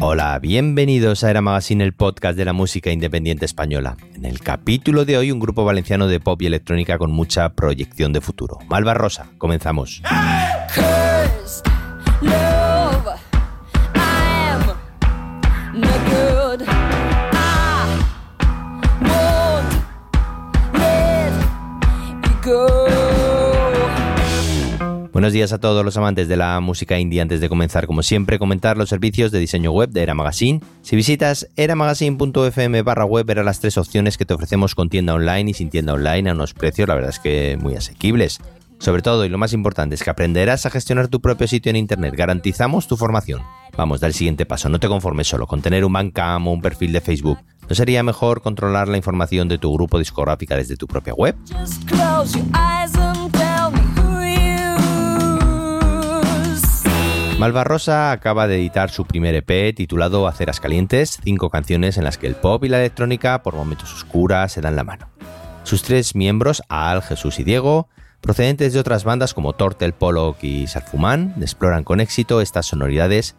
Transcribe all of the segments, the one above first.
Hola, bienvenidos a Era Magazine, el podcast de la música independiente española. En el capítulo de hoy, un grupo valenciano de pop y electrónica con mucha proyección de futuro. Malva Rosa, comenzamos. Buenos días a todos los amantes de la música indie. Antes de comenzar, como siempre, comentar los servicios de diseño web de Era Magazine. Si visitas eramagazine.fm barra web, verás las tres opciones que te ofrecemos con tienda online y sin tienda online a unos precios, la verdad es que muy asequibles. Sobre todo, y lo más importante, es que aprenderás a gestionar tu propio sitio en Internet. Garantizamos tu formación. Vamos, da el siguiente paso. No te conformes solo con tener un Bandcamp o un perfil de Facebook. ¿No sería mejor controlar la información de tu grupo discográfica desde tu propia web? Malva Rosa acaba de editar su primer EP titulado Aceras Calientes, cinco canciones en las que el pop y la electrónica, por momentos oscuras, se dan la mano. Sus tres miembros, Al, Jesús y Diego, procedentes de otras bandas como Tortel, Pollock y Sarfumán, exploran con éxito estas sonoridades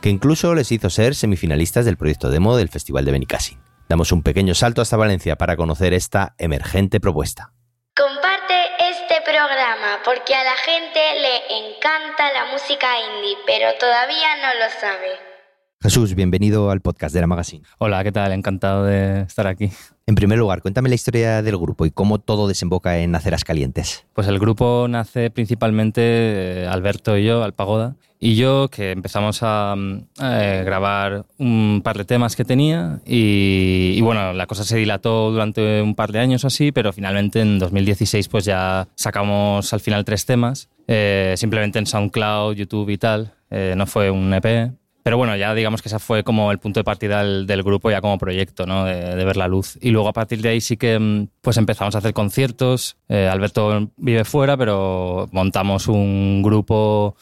que incluso les hizo ser semifinalistas del proyecto demo del Festival de Benicassin. Damos un pequeño salto hasta Valencia para conocer esta emergente propuesta porque a la gente le encanta la música indie, pero todavía no lo sabe. Jesús, bienvenido al podcast de la Magazine. Hola, ¿qué tal? Encantado de estar aquí. En primer lugar, cuéntame la historia del grupo y cómo todo desemboca en Aceras Calientes. Pues el grupo nace principalmente eh, Alberto y yo, al Pagoda, y yo que empezamos a, eh, grabar un par de temas que tenía y, bueno, la cosa se dilató durante un par de años así, pero finalmente en 2016 pues ya sacamos al final tres temas, eh, simplemente en SoundCloud, YouTube y tal, no fue un EP pero bueno, ya digamos que ese fue como el punto de partida del, grupo ya como proyecto, ¿no? De, ver la luz. Y luego a partir de ahí sí que mm, pues empezamos a hacer conciertos. Eh, Alberto vive fuera, pero montamos un grupo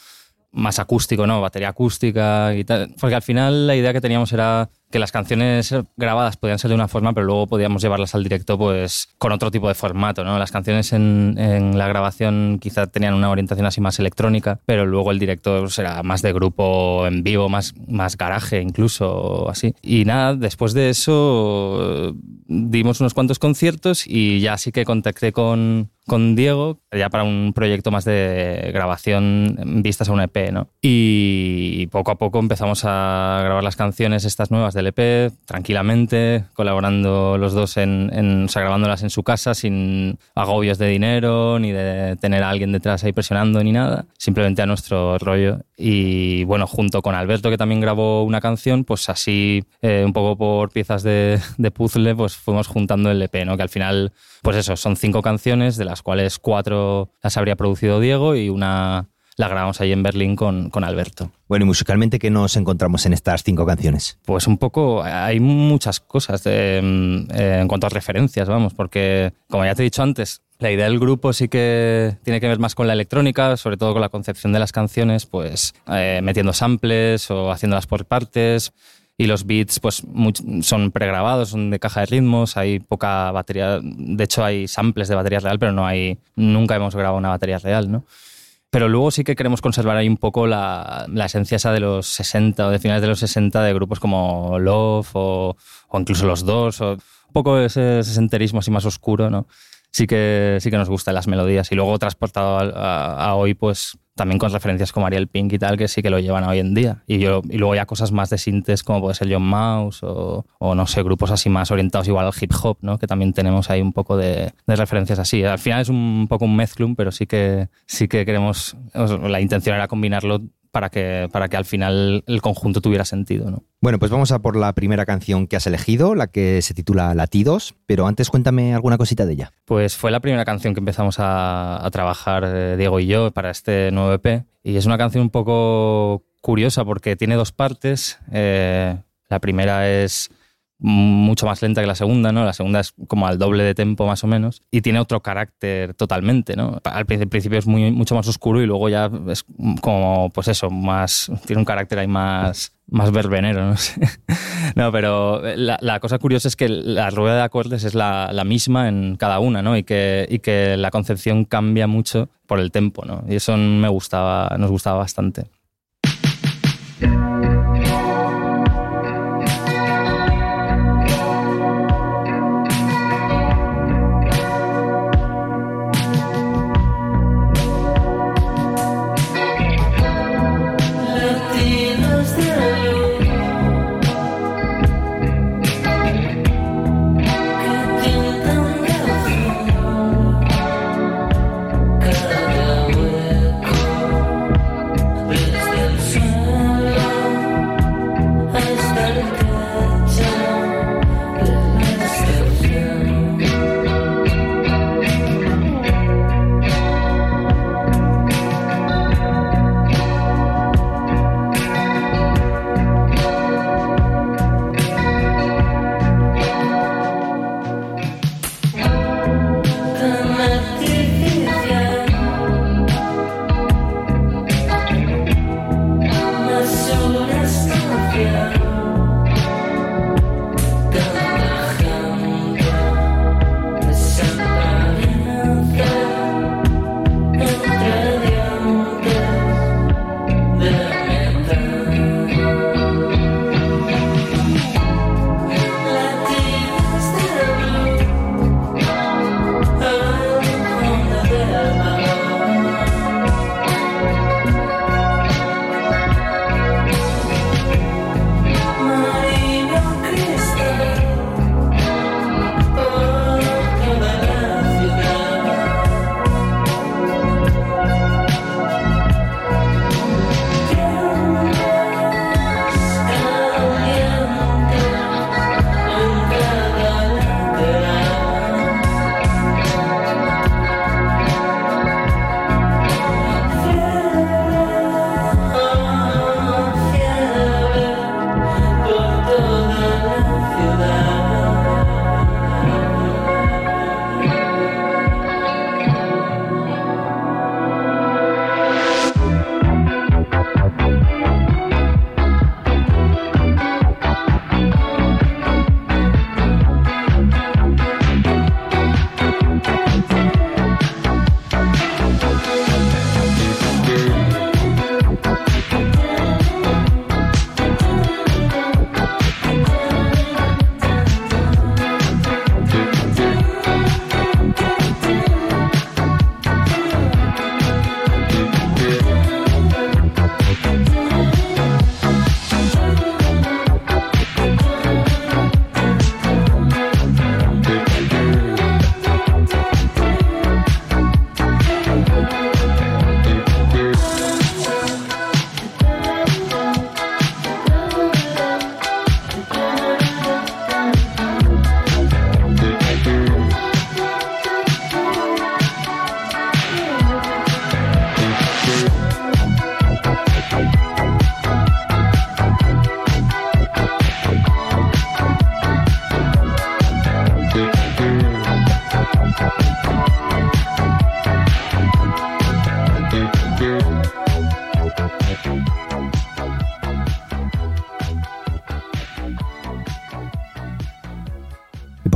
más acústico, ¿no? Batería acústica y tal. Porque al final la idea que teníamos era que las canciones grabadas podían ser de una forma, pero luego podíamos llevarlas al directo pues con otro tipo de formato, ¿no? Las canciones en, en la grabación quizá tenían una orientación así más electrónica, pero luego el directo pues, era más de grupo en vivo, más, más garaje incluso, así. Y nada, después de eso dimos unos cuantos conciertos y ya sí que contacté con, con Diego, ya para un proyecto más de grabación vistas a un EP, ¿no? Y poco a poco empezamos a grabar las canciones estas nuevas del EP, tranquilamente, colaborando los dos en, en o sea, grabándolas en su casa, sin agobios de dinero, ni de tener a alguien detrás ahí presionando, ni nada, simplemente a nuestro rollo. Y bueno, junto con Alberto, que también grabó una canción, pues así, eh, un poco por piezas de, de puzzle, pues fuimos juntando el EP, ¿no? Que al final, pues eso, son cinco canciones, de las cuales cuatro las habría producido Diego y una la grabamos ahí en Berlín con, con Alberto. Bueno, y musicalmente, ¿qué nos encontramos en estas cinco canciones? Pues un poco, hay muchas cosas mm, eh, en cuanto a referencias, vamos, porque como ya te he dicho antes, la idea del grupo sí que tiene que ver más con la electrónica, sobre todo con la concepción de las canciones, pues eh, metiendo samples o haciéndolas por partes. Y los beats pues son pregrabados, son de caja de ritmos, hay poca batería, de hecho hay samples de batería real, pero no hay, nunca hemos grabado una batería real, ¿no? Pero luego sí que queremos conservar ahí un poco la, esencia esa de los 60 o de finales de los 60 de grupos como Love o, o incluso los dos, o un poco ese sesenterismo así más oscuro, ¿no? Sí que, sí que nos gustan las melodías. Y luego transportado a hoy, pues también con referencias como Ariel Pink y tal, que sí que lo llevan hoy en día. Y, yo, y luego ya cosas más de sintes como puede ser John Mouse o, o, no sé, grupos así más orientados igual al hip hop, ¿no? que también tenemos ahí un poco de, de referencias así. Al final es un poco un mezclum, pero sí que, sí que queremos, la intención era combinarlo para que, para que al final el conjunto tuviera sentido. ¿no? Bueno, pues vamos a por la primera canción que has elegido, la que se titula Latidos, pero antes cuéntame alguna cosita de ella. Pues fue la primera canción que empezamos a, a trabajar eh, Diego y yo para este nuevo EP y es una canción un poco curiosa porque tiene dos partes. Eh, la primera es mucho más lenta que la segunda, ¿no? La segunda es como al doble de tempo más o menos y tiene otro carácter totalmente, ¿no? Al principio es muy, mucho más oscuro y luego ya es como, pues eso, más, tiene un carácter ahí más, más verbenero, no no, pero la, la, cosa curiosa es que la rueda de acordes es la, la, misma en cada una, ¿no? Y que, y que la concepción cambia mucho por el tempo, ¿no? Y eso me gustaba, nos gustaba bastante.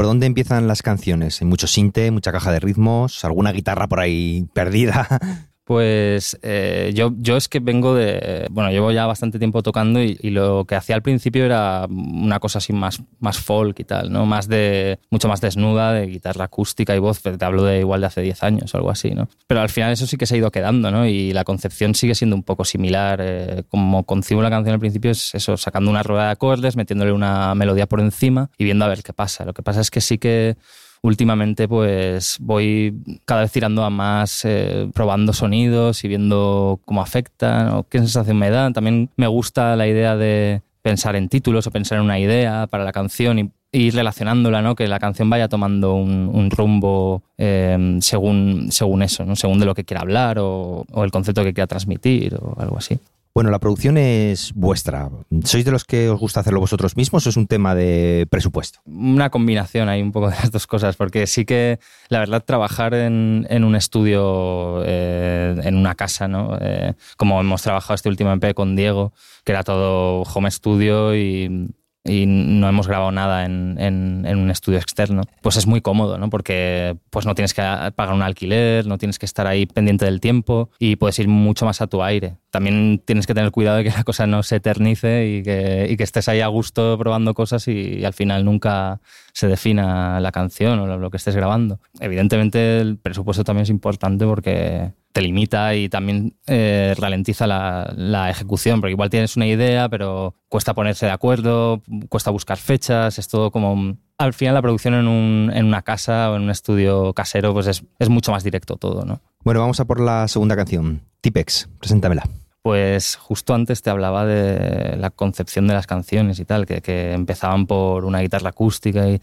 Por dónde empiezan las canciones? Mucho sinte, mucha caja de ritmos, alguna guitarra por ahí perdida. Pues eh, yo, yo es que vengo de. Bueno, llevo ya bastante tiempo tocando y, lo que hacía al principio era una cosa así más, más folk y tal, ¿no? Más de. mucho más desnuda, de guitarra acústica y voz. Te hablo de igual de hace 10 años o algo así, ¿no? Pero al final eso sí que se ha ido quedando, ¿no? Y la concepción sigue siendo un poco similar. Eh, como concibo la canción al principio es eso, sacando una rueda de acordes, metiéndole una melodía por encima y viendo a ver qué pasa. Lo que pasa es que sí que últimamente pues voy cada vez tirando a más, eh, probando sonidos y viendo cómo afectan o qué sensación me dan. También me gusta la idea de pensar en títulos o pensar en una idea para la canción y ir relacionándola, ¿no? que la canción vaya tomando un, rumbo eh, según, según eso, ¿no? según de lo que quiera hablar o, o el concepto que quiera transmitir o algo así. Bueno, la producción es vuestra. ¿Sois de los que os gusta hacerlo vosotros mismos o es un tema de presupuesto? Una combinación hay un poco de las dos cosas, porque sí que, la verdad, trabajar en, un estudio, eh, en una casa, ¿no? Eh, como hemos trabajado este último EP con Diego, que era todo home studio y y no hemos grabado nada en, en, un estudio externo, pues es muy cómodo, ¿no? Porque pues no tienes que pagar un alquiler, no tienes que estar ahí pendiente del tiempo y puedes ir mucho más a tu aire. También tienes que tener cuidado de que la cosa no se eternice y que, y que estés ahí a gusto probando cosas y, al final nunca se defina la canción o lo que estés grabando. Evidentemente el presupuesto también es importante porque te limita y también eh, ralentiza la, ejecución, porque igual tienes una idea, pero cuesta ponerse de acuerdo, cuesta buscar fechas, es todo como... Al final la producción en, un, en una casa o en un estudio casero pues es, es, mucho más directo todo, ¿no? Bueno, vamos a por la segunda canción, Tipex, preséntamela. Pues justo antes te hablaba de la concepción de las canciones y tal, que, que empezaban por una guitarra acústica y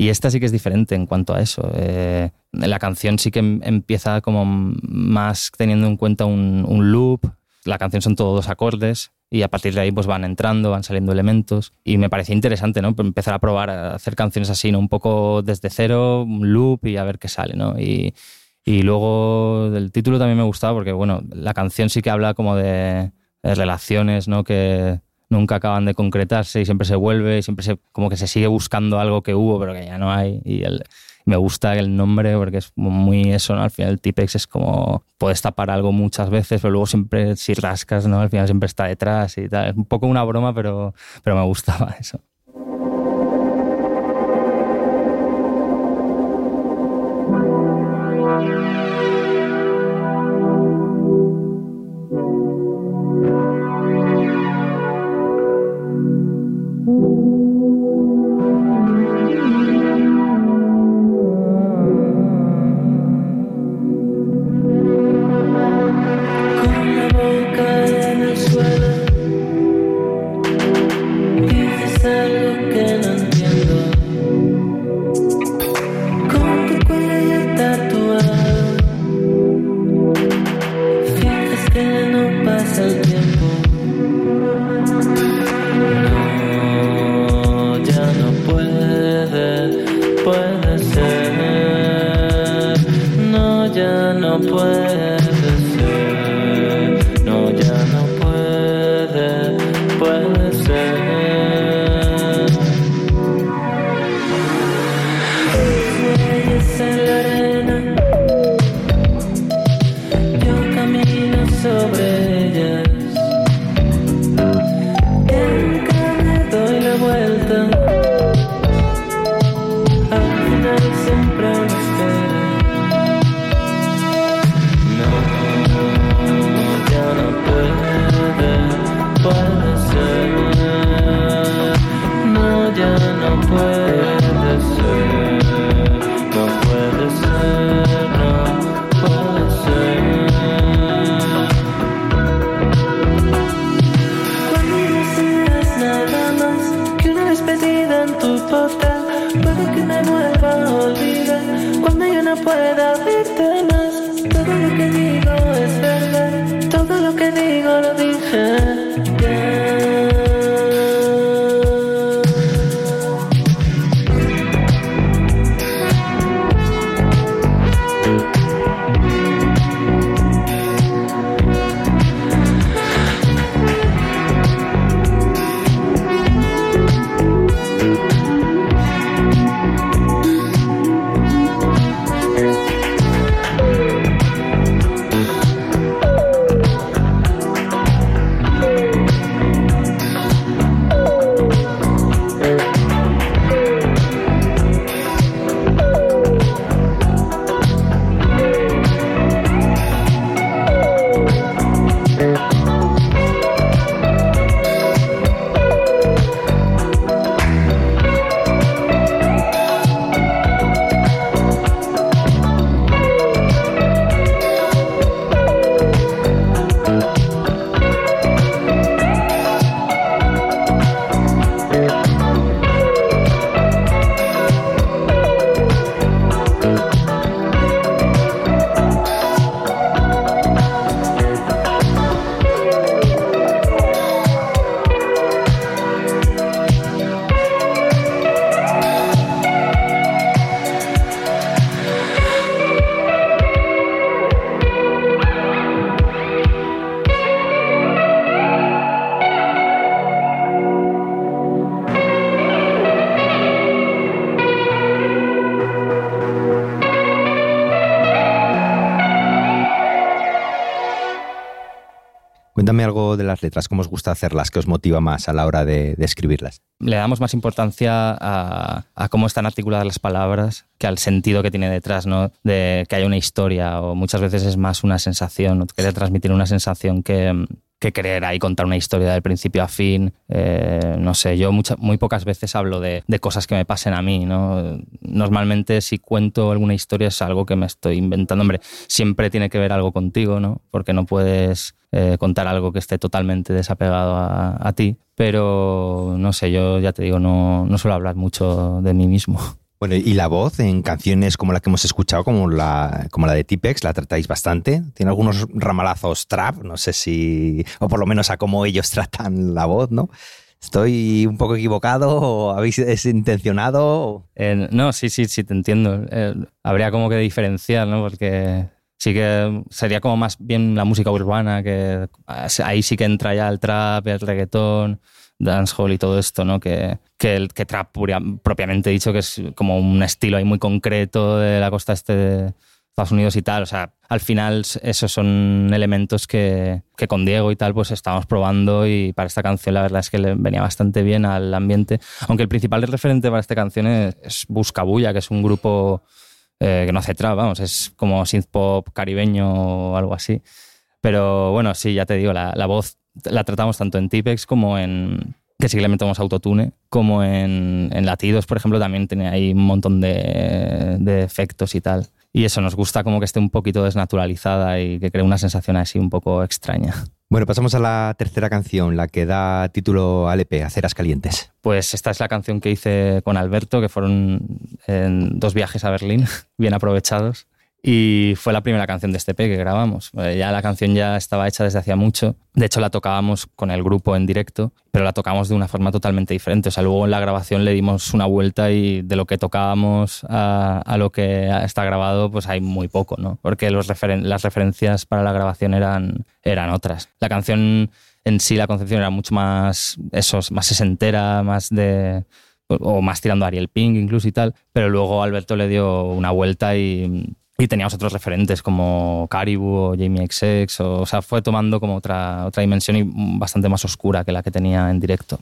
y esta sí que es diferente en cuanto a eso. Eh, la canción sí que em, empieza como más teniendo en cuenta un, loop. La canción son todos dos acordes y a partir de ahí pues van entrando, van saliendo elementos y me parecía interesante, ¿no? Empezar a probar a hacer canciones así, ¿no? Un poco desde cero, un loop y a ver qué sale, ¿no? Y, luego el título también me gustaba porque, bueno, la canción sí que habla como de, de relaciones, ¿no? Que, nunca acaban de concretarse y siempre se vuelve y siempre se, como que se sigue buscando algo que hubo pero que ya no hay y me gusta el nombre porque es muy eso. Al final el Tipex es como puedes tapar algo muchas veces, pero luego siempre si rascas, ¿no? Al final siempre está detrás y tal. Es un poco una broma, pero, pero me gustaba eso. Las letras, cómo os gusta hacerlas, qué os motiva más a la hora de, escribirlas. Le damos más importancia a, cómo están articuladas las palabras que al sentido que tiene detrás, ¿no? De que haya una historia o muchas veces es más una sensación, querer transmitir una sensación que, que querer ahí contar una historia del principio a fin. Eh, no sé, yo muy pocas veces hablo de, cosas que me pasen a mí, ¿no? Normalmente si cuento alguna historia es algo que me estoy inventando. Hombre, siempre tiene que ver algo contigo, ¿no? Porque no puedes eh, contar algo que esté totalmente desapegado a, ti. Pero no sé, yo ya te digo, no, no suelo hablar mucho de mí mismo. Bueno, y la voz en canciones como la que hemos escuchado, como la, como la de Tipex, la tratáis bastante. Tiene algunos ramalazos trap, no sé si, o por lo menos a cómo ellos tratan la voz, ¿no? ¿Estoy un poco equivocado o habéis es intencionado? Eh, no, sí, sí, sí, te entiendo. Eh, habría como que diferenciar, ¿no? Porque sí que sería como más bien la música urbana, que ahí sí que entra ya el trap, el reggaetón dancehall y todo esto, ¿no? Que, que trap propiamente dicho, que es como un estilo ahí muy concreto de la costa este de Estados Unidos y tal. O sea, al final esos son elementos que, que con Diego y tal pues estábamos probando y para esta canción la verdad es que le venía bastante bien al ambiente. Aunque el principal referente para esta canción es, Buscabulla, que es un grupo eh, que no hace trap, vamos, es como synth pop caribeño o algo así. Pero bueno, sí, ya te digo, la, la voz la tratamos tanto en Tipex como en que sí que le metemos autotune, como en, latidos, por ejemplo, también tiene ahí un montón de, de, efectos y tal. Y eso nos gusta como que esté un poquito desnaturalizada y que cree una sensación así un poco extraña. Bueno, pasamos a la tercera canción, la que da título al EP, Aceras Calientes. Pues esta es la canción que hice con Alberto, que fueron en dos viajes a Berlín, bien aprovechados. Y fue la primera canción de este P que grabamos. Eh, ya la canción ya estaba hecha desde hacía mucho. De hecho, la tocábamos con el grupo en directo, pero la tocamos de una forma totalmente diferente. O sea, luego en la grabación le dimos una vuelta y de lo que tocábamos a, lo que está grabado, pues hay muy poco, ¿no? Porque los las referencias para la grabación eran, eran otras. La canción en sí, la concepción era mucho más, eso, más sesentera, más de o más tirando a Ariel Pink incluso y tal, pero luego Alberto le dio una vuelta y y teníamos otros referentes como Caribou o Jamie XX, o, o sea, fue tomando como otra, otra dimensión y bastante más oscura que la que tenía en directo.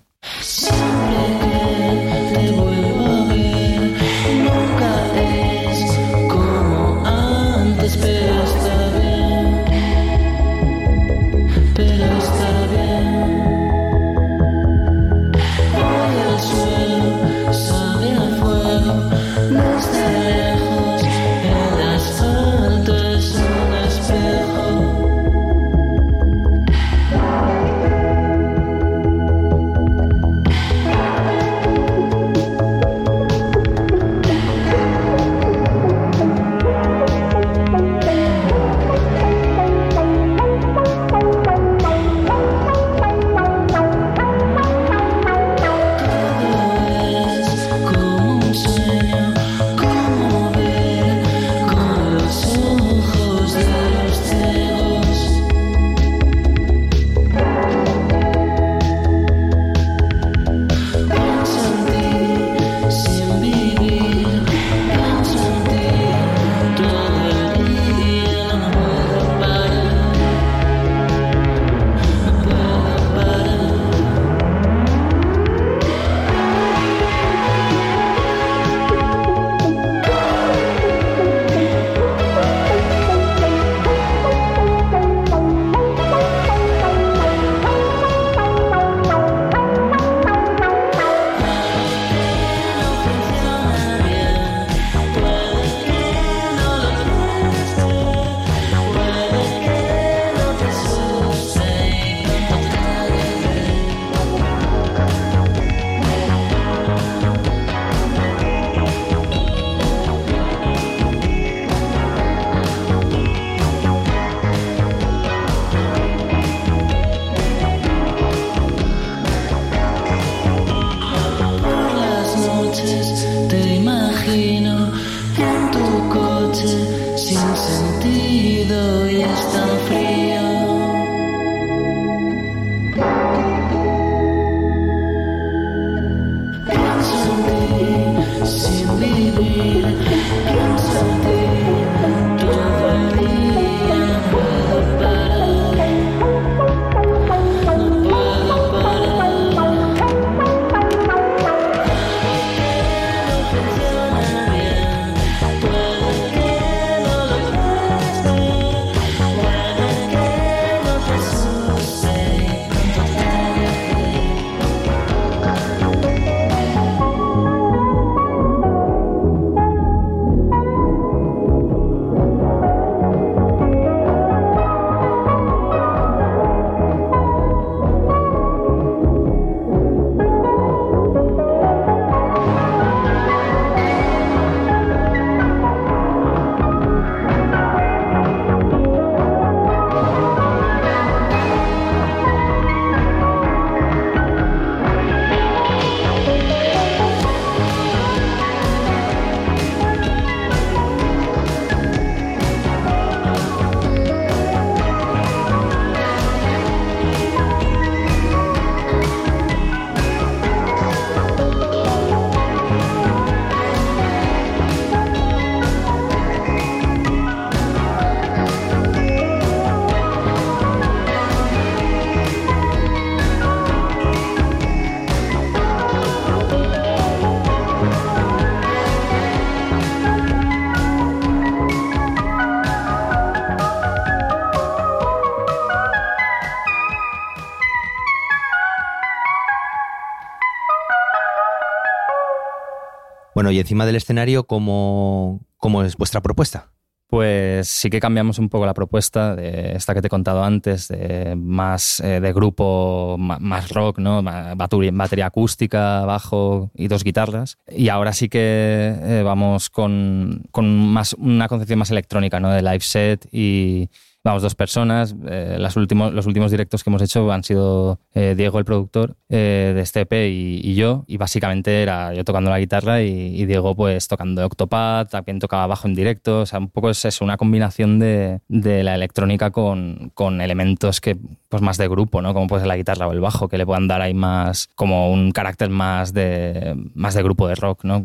Y encima del escenario, ¿cómo, cómo es vuestra propuesta? Pues sí que cambiamos un poco la propuesta de esta que te he contado antes, de más eh, de grupo, más rock, ¿no? Batería acústica, bajo y dos guitarras. Y ahora sí que eh, vamos con, con, más, una concepción más electrónica, ¿no? De live set y, vamos, dos personas. Eh, las últimos, los últimos directos que hemos hecho han sido eh, Diego, el productor eh, de este EP, y, yo. Y básicamente era yo tocando la guitarra y, Diego pues tocando Octopad, también tocaba bajo en directo. O sea, un poco es eso, una combinación de, de la electrónica con, con, elementos que pues más de grupo, ¿no? Como puede ser la guitarra o el bajo, que le puedan dar ahí más, como un carácter más de, más de grupo de rock, ¿no?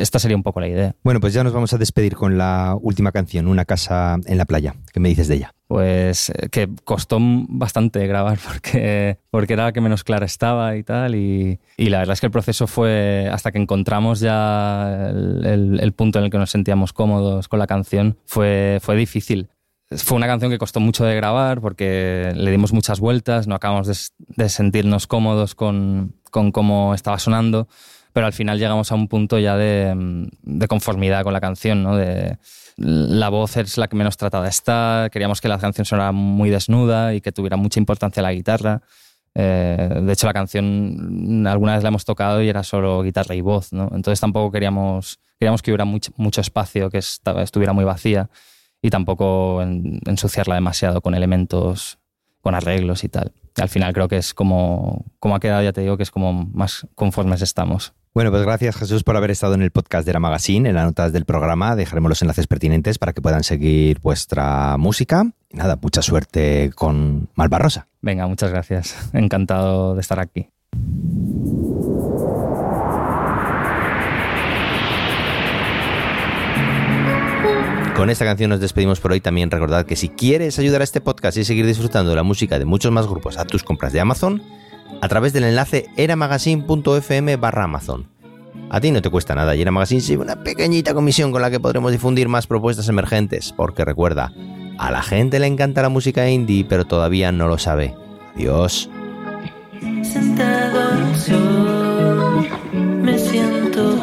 esta sería un poco la idea. Bueno, pues ya nos vamos a despedir con la última canción, Una casa en la playa. ¿Qué me dices de ella? Pues eh, que costó bastante grabar porque, porque era la que menos clara estaba y tal. Y, y la verdad es que el proceso fue hasta que encontramos ya el, el, punto en el que nos sentíamos cómodos con la canción, fue, fue difícil. Fue una canción que costó mucho de grabar porque le dimos muchas vueltas, no acabamos de, de sentirnos cómodos con, con cómo estaba sonando, pero al final llegamos a un punto ya de, de conformidad con la canción, ¿no? De, la voz es la que menos tratada está, queríamos que la canción sonara muy desnuda y que tuviera mucha importancia la guitarra. Eh, de hecho, la canción alguna vez la hemos tocado y era solo guitarra y voz, ¿no? Entonces tampoco queríamos, queríamos que hubiera mucho, mucho espacio, que estuviera muy vacía y tampoco ensuciarla demasiado con elementos, con arreglos y tal. Al final creo que es como, como ha quedado, ya te digo, que es como más conformes estamos. Bueno, pues gracias Jesús por haber estado en el podcast de la Magazine. En las notas del programa dejaremos los enlaces pertinentes para que puedan seguir vuestra música. Y nada, mucha suerte con Malvarrosa. Venga, muchas gracias. Encantado de estar aquí. Con esta canción nos despedimos por hoy. También recordad que si quieres ayudar a este podcast y seguir disfrutando de la música de muchos más grupos a tus compras de Amazon, a través del enlace eramagazine.fm barra Amazon. A ti no te cuesta nada y Era Magazine sirve una pequeñita comisión con la que podremos difundir más propuestas emergentes, porque recuerda, a la gente le encanta la música indie, pero todavía no lo sabe. Adiós. me siento